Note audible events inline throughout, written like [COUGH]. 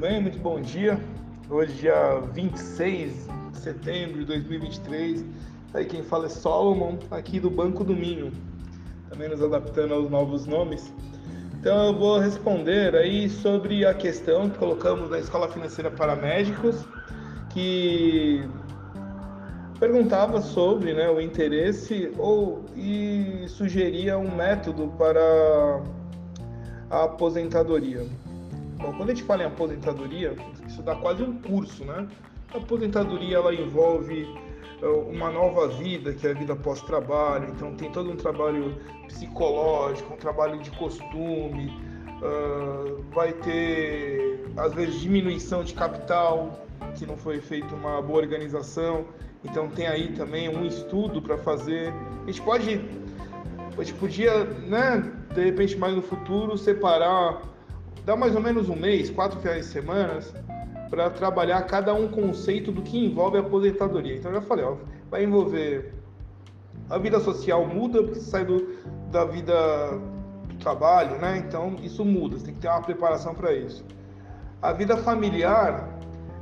bem? Muito bom dia. Hoje, dia 26 de setembro de 2023. Aí quem fala é Solomon, aqui do Banco do Minho. Também nos adaptando aos novos nomes. Então eu vou responder aí sobre a questão que colocamos na Escola Financeira para Médicos, que perguntava sobre né, o interesse ou e sugeria um método para a aposentadoria. Bom, quando a gente fala em aposentadoria, isso dá quase um curso, né? A aposentadoria ela envolve eh, uma nova vida, que é a vida pós-trabalho, então tem todo um trabalho psicológico, um trabalho de costume, uh, vai ter às vezes diminuição de capital, que não foi feita uma boa organização, então tem aí também um estudo para fazer. A gente pode, a gente podia, né, de repente mais no futuro separar dá mais ou menos um mês, quatro finais de semana, para trabalhar cada um conceito do que envolve a aposentadoria. Então, eu já falei, ó, vai envolver a vida social muda porque você sai do, da vida do trabalho, né? Então, isso muda, você tem que ter uma preparação para isso. A vida familiar,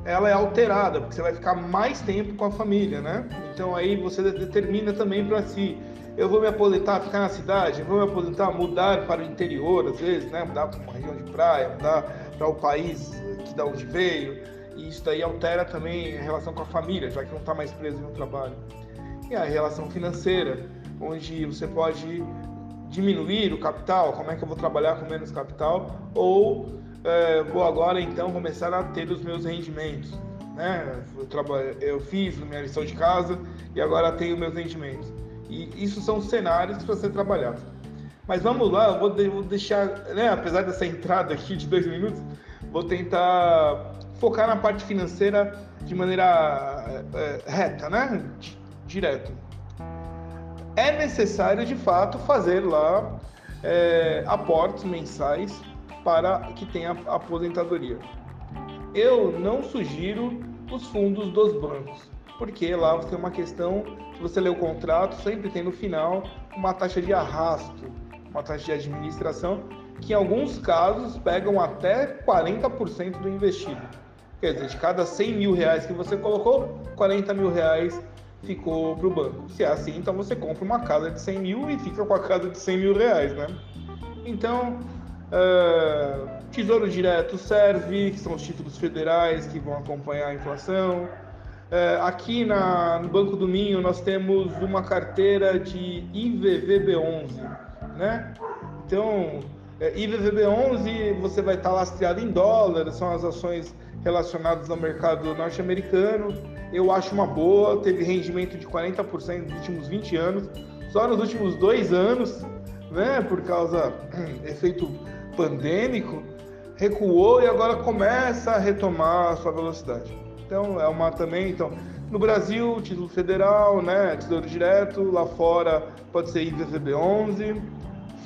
ela é alterada, porque você vai ficar mais tempo com a família, né? Então, aí você determina também para si eu vou me aposentar, ficar na cidade, eu vou me aposentar, mudar para o interior, às vezes, né? Mudar para uma região de praia, mudar para o país que da onde veio. E isso daí altera também a relação com a família, já que não está mais preso no trabalho. E a relação financeira, onde você pode diminuir o capital, como é que eu vou trabalhar com menos capital, ou é, vou agora então começar a ter os meus rendimentos. Né? Eu, trabalho, eu fiz minha lição de casa e agora tenho meus rendimentos. E isso são cenários para ser trabalhados. Mas vamos lá, eu vou, de, vou deixar, né, apesar dessa entrada aqui de dois minutos, vou tentar focar na parte financeira de maneira é, reta, né? Direto. É necessário, de fato, fazer lá é, aportes mensais para que tenha aposentadoria. Eu não sugiro os fundos dos bancos porque lá você tem uma questão, se você ler o contrato, sempre tem no final uma taxa de arrasto, uma taxa de administração, que em alguns casos pegam até 40% do investido. Quer dizer, de cada 100 mil reais que você colocou, 40 mil reais ficou para o banco. Se é assim, então você compra uma casa de 100 mil e fica com a casa de 100 mil reais, né? Então, uh, Tesouro Direto serve, que são os títulos federais que vão acompanhar a inflação. É, aqui na, no Banco do Minho nós temos uma carteira de IVVB11, né? Então, é, IVVB11 você vai estar lastreado em dólar, são as ações relacionadas ao mercado norte-americano. Eu acho uma boa, teve rendimento de 40% nos últimos 20 anos, só nos últimos dois anos, né? Por causa [CLEARS THROAT] efeito pandêmico, recuou e agora começa a retomar a sua velocidade. Então, é uma também, então, no Brasil, título federal, né, tesouro direto, lá fora pode ser IVVB 11.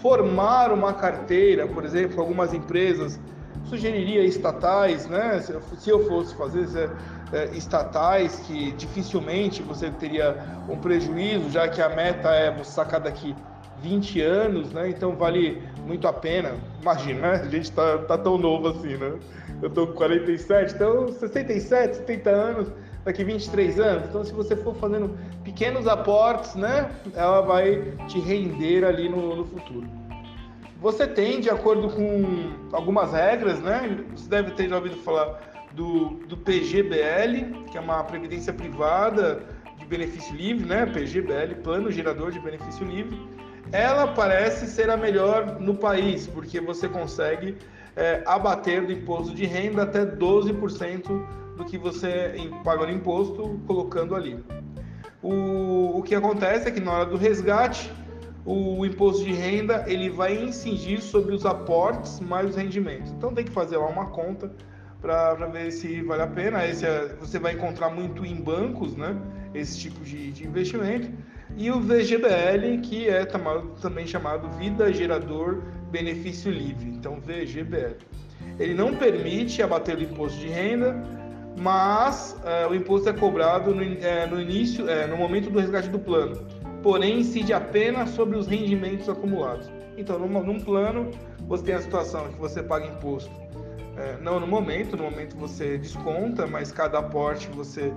Formar uma carteira, por exemplo, algumas empresas sugeriria estatais, né? Se eu fosse fazer é, estatais, que dificilmente você teria um prejuízo, já que a meta é você sacar daqui 20 anos, né? Então vale muito a pena. Imagina, né? A gente tá, tá tão novo assim, né? Eu tô com 47, então 67, 70 anos, daqui 23 anos. Então, se você for fazendo pequenos aportes, né? Ela vai te render ali no, no futuro. Você tem, de acordo com algumas regras, né? Você deve ter já ouvido falar do, do PGBL, que é uma previdência privada de benefício livre, né? PGBL, Plano Gerador de Benefício Livre ela parece ser a melhor no país, porque você consegue é, abater do imposto de renda até 12% do que você paga no imposto colocando ali. O, o que acontece é que na hora do resgate, o imposto de renda ele vai incidir sobre os aportes mais os rendimentos. Então tem que fazer lá uma conta para ver se vale a pena. Esse é, você vai encontrar muito em bancos, né? Esse tipo de, de investimento e o VGBL, que é também chamado Vida Gerador Benefício Livre, então VGBL. Ele não permite abater o imposto de renda, mas é, o imposto é cobrado no, é, no início, é, no momento do resgate do plano, porém incide apenas sobre os rendimentos acumulados. Então, num, num plano, você tem a situação que você paga imposto é, não no momento, no momento você desconta, mas cada aporte você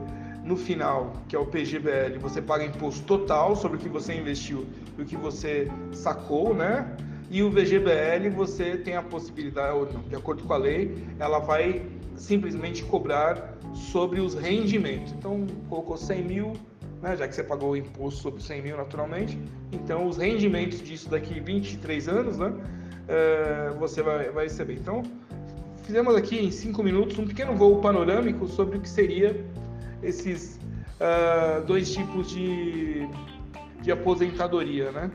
no final, que é o PGBL, você paga imposto total sobre o que você investiu e o que você sacou, né? E o VGBL você tem a possibilidade, ou não, de acordo com a lei, ela vai simplesmente cobrar sobre os rendimentos. Então, colocou 100 mil, né, já que você pagou o imposto sobre 100 mil naturalmente, então os rendimentos disso daqui 23 anos, né, é, você vai, vai receber. Então, fizemos aqui em 5 minutos um pequeno voo panorâmico sobre o que seria esses uh, dois tipos de, de aposentadoria, né?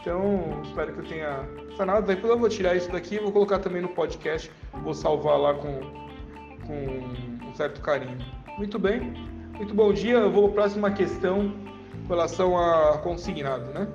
Então, espero que eu tenha sanado. Depois eu vou tirar isso daqui e vou colocar também no podcast. Vou salvar lá com, com um certo carinho. Muito bem. Muito bom dia. Eu vou para a próxima questão com relação a consignado, né?